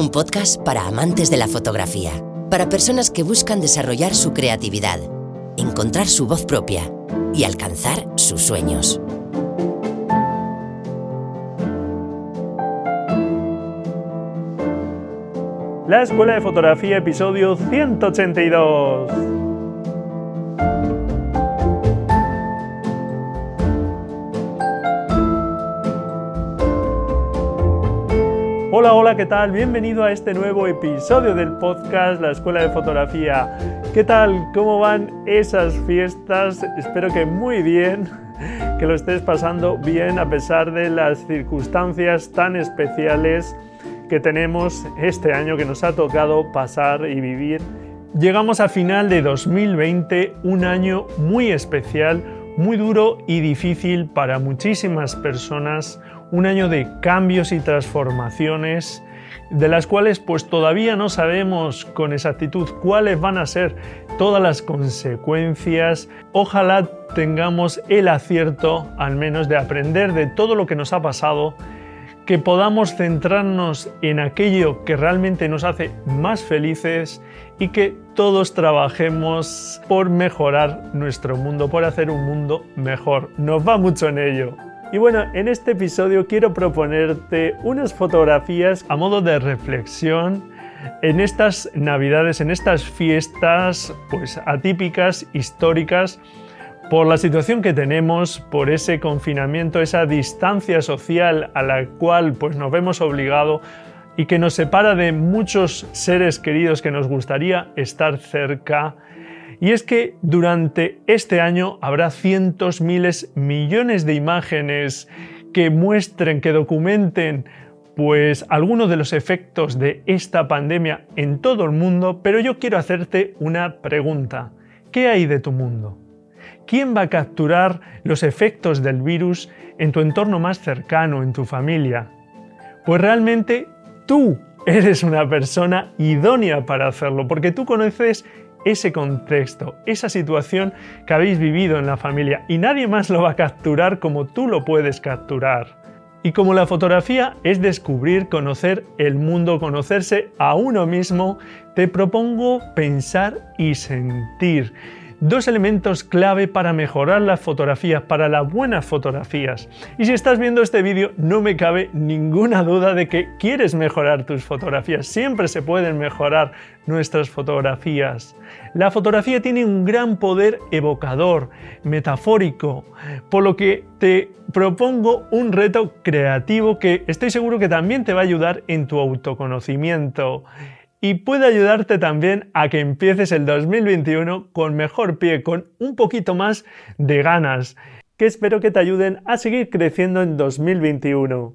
un podcast para amantes de la fotografía, para personas que buscan desarrollar su creatividad, encontrar su voz propia y alcanzar sus sueños. La Escuela de Fotografía, episodio 182. Hola, hola, ¿qué tal? Bienvenido a este nuevo episodio del podcast La Escuela de Fotografía. ¿Qué tal? ¿Cómo van esas fiestas? Espero que muy bien, que lo estés pasando bien a pesar de las circunstancias tan especiales que tenemos este año que nos ha tocado pasar y vivir. Llegamos a final de 2020, un año muy especial, muy duro y difícil para muchísimas personas, un año de cambios y transformaciones de las cuales pues todavía no sabemos con exactitud cuáles van a ser todas las consecuencias. Ojalá tengamos el acierto al menos de aprender de todo lo que nos ha pasado, que podamos centrarnos en aquello que realmente nos hace más felices y que todos trabajemos por mejorar nuestro mundo, por hacer un mundo mejor. Nos va mucho en ello. Y bueno, en este episodio quiero proponerte unas fotografías a modo de reflexión en estas navidades, en estas fiestas pues atípicas, históricas, por la situación que tenemos, por ese confinamiento, esa distancia social a la cual pues nos vemos obligados y que nos separa de muchos seres queridos que nos gustaría estar cerca y es que durante este año habrá cientos, miles, millones de imágenes que muestren, que documenten pues algunos de los efectos de esta pandemia en todo el mundo, pero yo quiero hacerte una pregunta. ¿Qué hay de tu mundo? ¿Quién va a capturar los efectos del virus en tu entorno más cercano, en tu familia? Pues realmente tú eres una persona idónea para hacerlo, porque tú conoces ese contexto, esa situación que habéis vivido en la familia y nadie más lo va a capturar como tú lo puedes capturar. Y como la fotografía es descubrir, conocer el mundo, conocerse a uno mismo, te propongo pensar y sentir dos elementos clave para mejorar las fotografías, para las buenas fotografías. Y si estás viendo este vídeo, no me cabe ninguna duda de que quieres mejorar tus fotografías. Siempre se pueden mejorar nuestras fotografías. La fotografía tiene un gran poder evocador, metafórico, por lo que te propongo un reto creativo que estoy seguro que también te va a ayudar en tu autoconocimiento y puede ayudarte también a que empieces el 2021 con mejor pie, con un poquito más de ganas, que espero que te ayuden a seguir creciendo en 2021.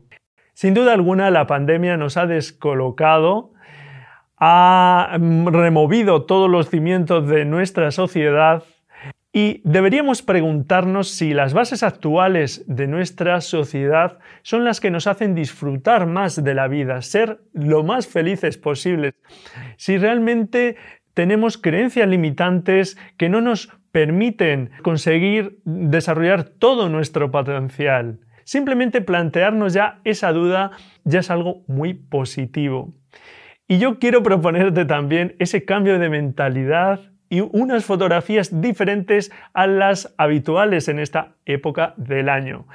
Sin duda alguna, la pandemia nos ha descolocado, ha removido todos los cimientos de nuestra sociedad y deberíamos preguntarnos si las bases actuales de nuestra sociedad son las que nos hacen disfrutar más de la vida, ser lo más felices posibles. Si realmente tenemos creencias limitantes que no nos permiten conseguir desarrollar todo nuestro potencial. Simplemente plantearnos ya esa duda ya es algo muy positivo. Y yo quiero proponerte también ese cambio de mentalidad y unas fotografías diferentes a las habituales en esta época del año.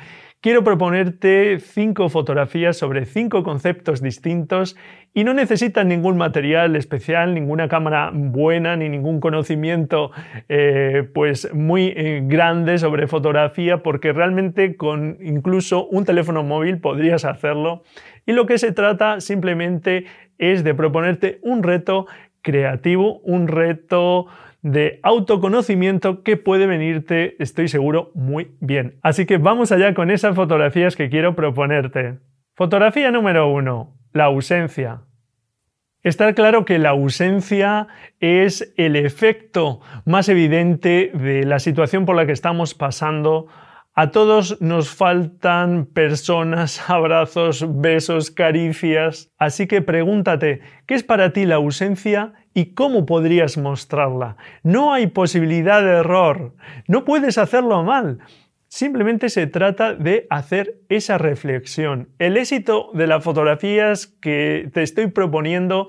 Quiero proponerte cinco fotografías sobre cinco conceptos distintos y no necesitan ningún material especial, ninguna cámara buena ni ningún conocimiento eh, pues muy eh, grande sobre fotografía porque realmente con incluso un teléfono móvil podrías hacerlo y lo que se trata simplemente es de proponerte un reto creativo, un reto de autoconocimiento que puede venirte, estoy seguro, muy bien. Así que vamos allá con esas fotografías que quiero proponerte. Fotografía número uno, la ausencia. Está claro que la ausencia es el efecto más evidente de la situación por la que estamos pasando a todos nos faltan personas, abrazos, besos, caricias. Así que pregúntate, ¿qué es para ti la ausencia y cómo podrías mostrarla? No hay posibilidad de error. No puedes hacerlo mal. Simplemente se trata de hacer esa reflexión. El éxito de las fotografías que te estoy proponiendo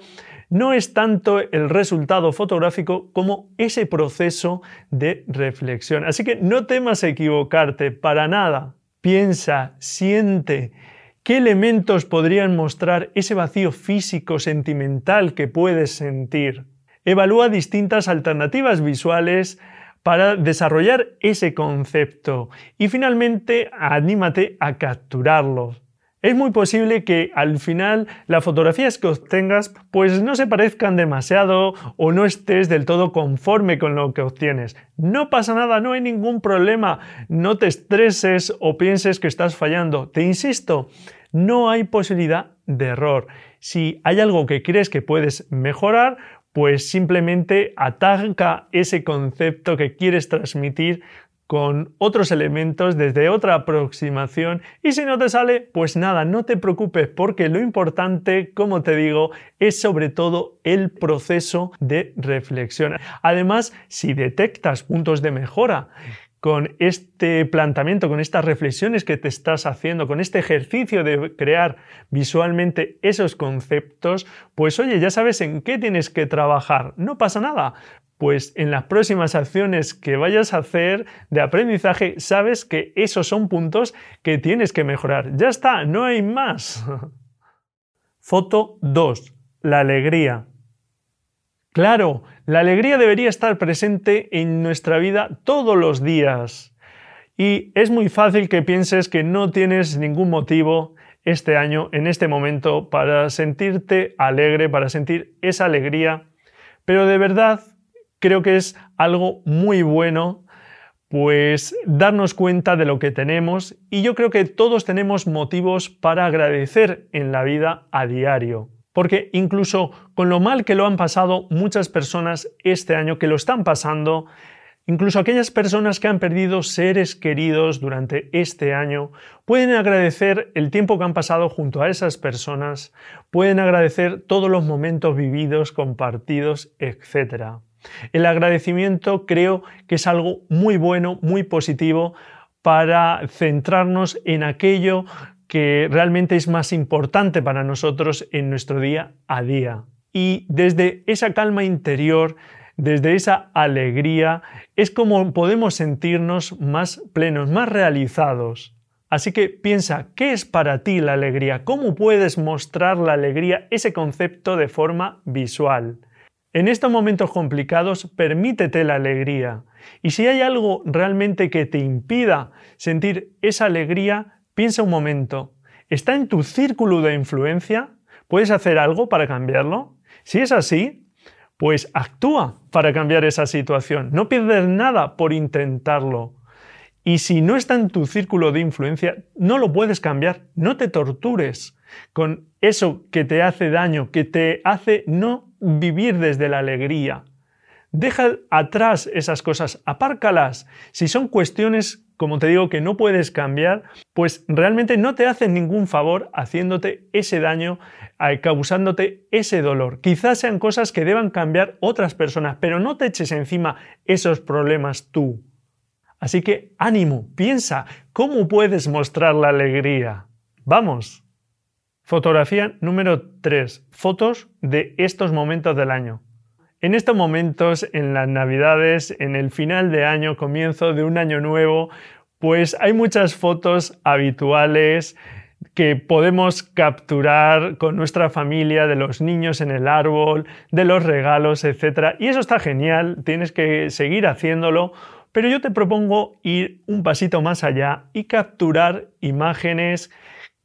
no es tanto el resultado fotográfico como ese proceso de reflexión. Así que no temas equivocarte para nada. Piensa, siente, ¿Qué elementos podrían mostrar ese vacío físico, sentimental que puedes sentir? Evalúa distintas alternativas visuales para desarrollar ese concepto y finalmente anímate a capturarlo. Es muy posible que al final las fotografías que obtengas pues no se parezcan demasiado o no estés del todo conforme con lo que obtienes. No pasa nada, no hay ningún problema, no te estreses o pienses que estás fallando. Te insisto, no hay posibilidad de error. Si hay algo que crees que puedes mejorar, pues simplemente ataca ese concepto que quieres transmitir con otros elementos desde otra aproximación y si no te sale, pues nada, no te preocupes porque lo importante, como te digo, es sobre todo el proceso de reflexión. Además, si detectas puntos de mejora, con este planteamiento, con estas reflexiones que te estás haciendo, con este ejercicio de crear visualmente esos conceptos, pues oye, ya sabes en qué tienes que trabajar. No pasa nada. Pues en las próximas acciones que vayas a hacer de aprendizaje, sabes que esos son puntos que tienes que mejorar. Ya está, no hay más. Foto 2. La alegría. Claro, la alegría debería estar presente en nuestra vida todos los días. Y es muy fácil que pienses que no tienes ningún motivo este año, en este momento, para sentirte alegre, para sentir esa alegría. Pero de verdad creo que es algo muy bueno, pues darnos cuenta de lo que tenemos y yo creo que todos tenemos motivos para agradecer en la vida a diario. Porque incluso con lo mal que lo han pasado muchas personas este año, que lo están pasando, incluso aquellas personas que han perdido seres queridos durante este año, pueden agradecer el tiempo que han pasado junto a esas personas, pueden agradecer todos los momentos vividos, compartidos, etc. El agradecimiento creo que es algo muy bueno, muy positivo para centrarnos en aquello que realmente es más importante para nosotros en nuestro día a día. Y desde esa calma interior, desde esa alegría, es como podemos sentirnos más plenos, más realizados. Así que piensa, ¿qué es para ti la alegría? ¿Cómo puedes mostrar la alegría, ese concepto de forma visual? En estos momentos complicados, permítete la alegría. Y si hay algo realmente que te impida sentir esa alegría, Piensa un momento, ¿está en tu círculo de influencia? ¿Puedes hacer algo para cambiarlo? Si es así, pues actúa para cambiar esa situación. No pierdes nada por intentarlo. Y si no está en tu círculo de influencia, no lo puedes cambiar. No te tortures con eso que te hace daño, que te hace no vivir desde la alegría. Deja atrás esas cosas, apárcalas. Si son cuestiones como te digo, que no puedes cambiar, pues realmente no te hacen ningún favor haciéndote ese daño, causándote ese dolor. Quizás sean cosas que deban cambiar otras personas, pero no te eches encima esos problemas tú. Así que ánimo, piensa, ¿cómo puedes mostrar la alegría? Vamos. Fotografía número 3. Fotos de estos momentos del año. En estos momentos, en las navidades, en el final de año, comienzo de un año nuevo, pues hay muchas fotos habituales que podemos capturar con nuestra familia, de los niños en el árbol, de los regalos, etc. Y eso está genial, tienes que seguir haciéndolo, pero yo te propongo ir un pasito más allá y capturar imágenes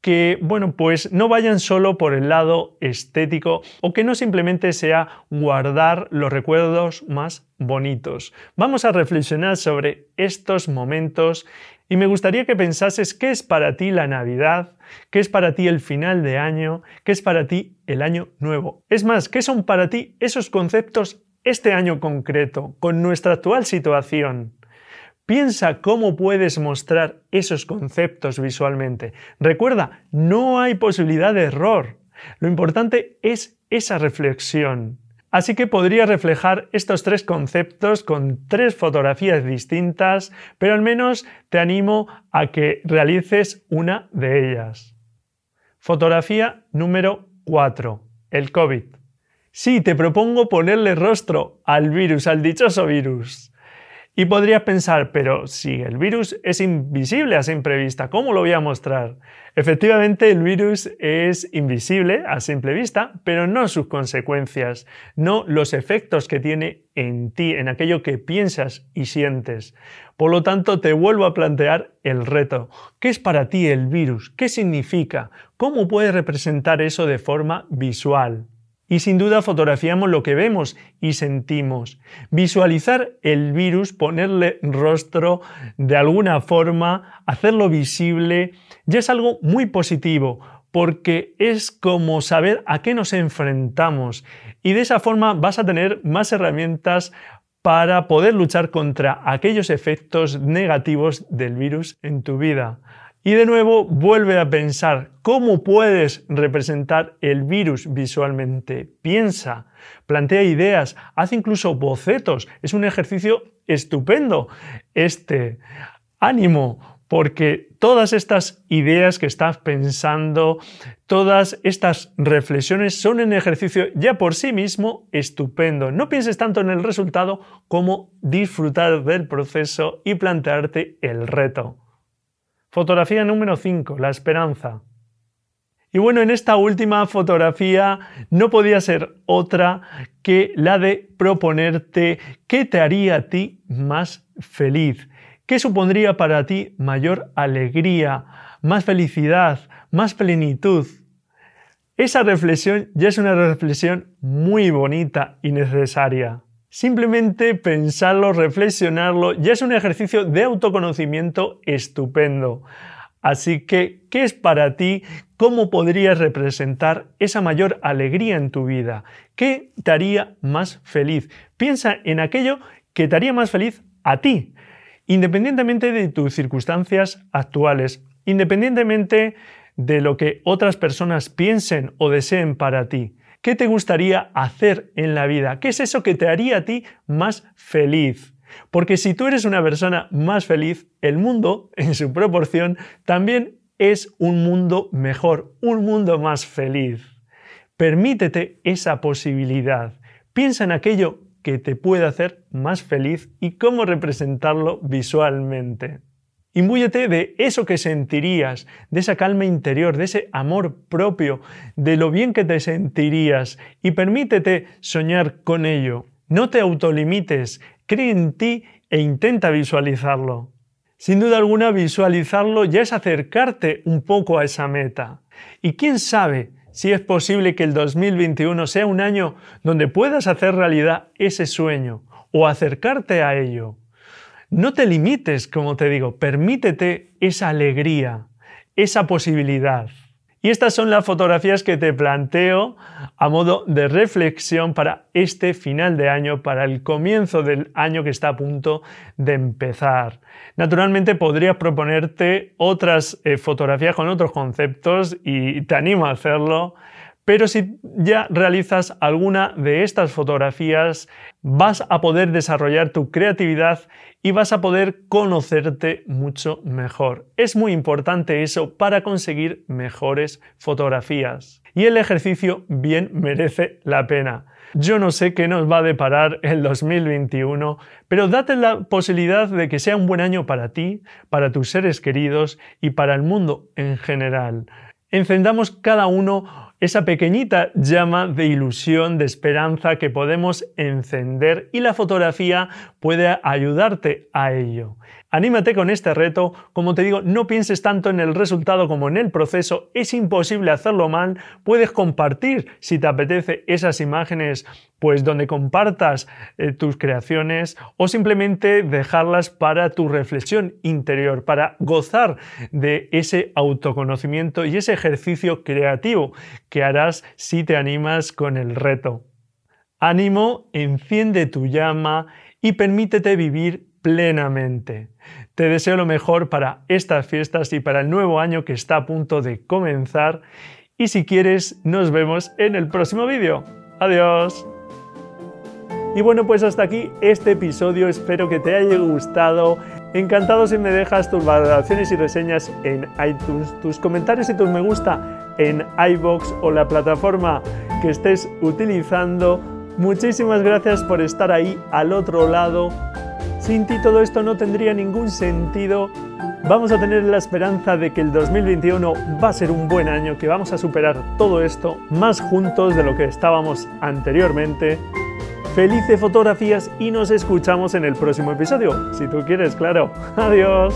que, bueno, pues no vayan solo por el lado estético o que no simplemente sea guardar los recuerdos más bonitos. Vamos a reflexionar sobre estos momentos y me gustaría que pensases qué es para ti la Navidad, qué es para ti el final de año, qué es para ti el año nuevo. Es más, qué son para ti esos conceptos este año concreto, con nuestra actual situación. Piensa cómo puedes mostrar esos conceptos visualmente. Recuerda, no hay posibilidad de error. Lo importante es esa reflexión. Así que podría reflejar estos tres conceptos con tres fotografías distintas, pero al menos te animo a que realices una de ellas. Fotografía número 4. El COVID. Sí, te propongo ponerle rostro al virus, al dichoso virus. Y podrías pensar, pero si el virus es invisible a simple vista, ¿cómo lo voy a mostrar? Efectivamente, el virus es invisible a simple vista, pero no sus consecuencias, no los efectos que tiene en ti, en aquello que piensas y sientes. Por lo tanto, te vuelvo a plantear el reto. ¿Qué es para ti el virus? ¿Qué significa? ¿Cómo puedes representar eso de forma visual? Y sin duda fotografiamos lo que vemos y sentimos. Visualizar el virus, ponerle rostro de alguna forma, hacerlo visible, ya es algo muy positivo, porque es como saber a qué nos enfrentamos. Y de esa forma vas a tener más herramientas para poder luchar contra aquellos efectos negativos del virus en tu vida. Y de nuevo vuelve a pensar cómo puedes representar el virus visualmente. Piensa, plantea ideas, haz incluso bocetos. Es un ejercicio estupendo. Este, ánimo, porque todas estas ideas que estás pensando, todas estas reflexiones son un ejercicio ya por sí mismo estupendo. No pienses tanto en el resultado como disfrutar del proceso y plantearte el reto. Fotografía número 5, la esperanza. Y bueno, en esta última fotografía no podía ser otra que la de proponerte qué te haría a ti más feliz, qué supondría para ti mayor alegría, más felicidad, más plenitud. Esa reflexión ya es una reflexión muy bonita y necesaria. Simplemente pensarlo, reflexionarlo, ya es un ejercicio de autoconocimiento estupendo. Así que, ¿qué es para ti? ¿Cómo podrías representar esa mayor alegría en tu vida? ¿Qué te haría más feliz? Piensa en aquello que te haría más feliz a ti, independientemente de tus circunstancias actuales, independientemente de lo que otras personas piensen o deseen para ti. ¿Qué te gustaría hacer en la vida? ¿Qué es eso que te haría a ti más feliz? Porque si tú eres una persona más feliz, el mundo, en su proporción, también es un mundo mejor, un mundo más feliz. Permítete esa posibilidad. Piensa en aquello que te puede hacer más feliz y cómo representarlo visualmente. Imbúyete de eso que sentirías, de esa calma interior, de ese amor propio, de lo bien que te sentirías y permítete soñar con ello. No te autolimites, cree en ti e intenta visualizarlo. Sin duda alguna, visualizarlo ya es acercarte un poco a esa meta. Y quién sabe si es posible que el 2021 sea un año donde puedas hacer realidad ese sueño o acercarte a ello. No te limites, como te digo, permítete esa alegría, esa posibilidad. Y estas son las fotografías que te planteo a modo de reflexión para este final de año, para el comienzo del año que está a punto de empezar. Naturalmente podrías proponerte otras eh, fotografías con otros conceptos y te animo a hacerlo. Pero si ya realizas alguna de estas fotografías, vas a poder desarrollar tu creatividad y vas a poder conocerte mucho mejor. Es muy importante eso para conseguir mejores fotografías. Y el ejercicio bien merece la pena. Yo no sé qué nos va a deparar el 2021, pero date la posibilidad de que sea un buen año para ti, para tus seres queridos y para el mundo en general. Encendamos cada uno esa pequeñita llama de ilusión, de esperanza que podemos encender y la fotografía puede ayudarte a ello. Anímate con este reto, como te digo, no pienses tanto en el resultado como en el proceso, es imposible hacerlo mal, puedes compartir si te apetece esas imágenes pues donde compartas eh, tus creaciones o simplemente dejarlas para tu reflexión interior, para gozar de ese autoconocimiento y ese ejercicio creativo que harás si te animas con el reto. Ánimo, enciende tu llama y permítete vivir plenamente. Te deseo lo mejor para estas fiestas y para el nuevo año que está a punto de comenzar y si quieres nos vemos en el próximo vídeo. Adiós. Y bueno, pues hasta aquí este episodio, espero que te haya gustado. Encantado si me dejas tus valoraciones y reseñas en iTunes, tus comentarios y tus me gusta en iBox o la plataforma que estés utilizando. Muchísimas gracias por estar ahí al otro lado. Sin ti todo esto no tendría ningún sentido. Vamos a tener la esperanza de que el 2021 va a ser un buen año, que vamos a superar todo esto más juntos de lo que estábamos anteriormente. Felices fotografías y nos escuchamos en el próximo episodio. Si tú quieres, claro. Adiós.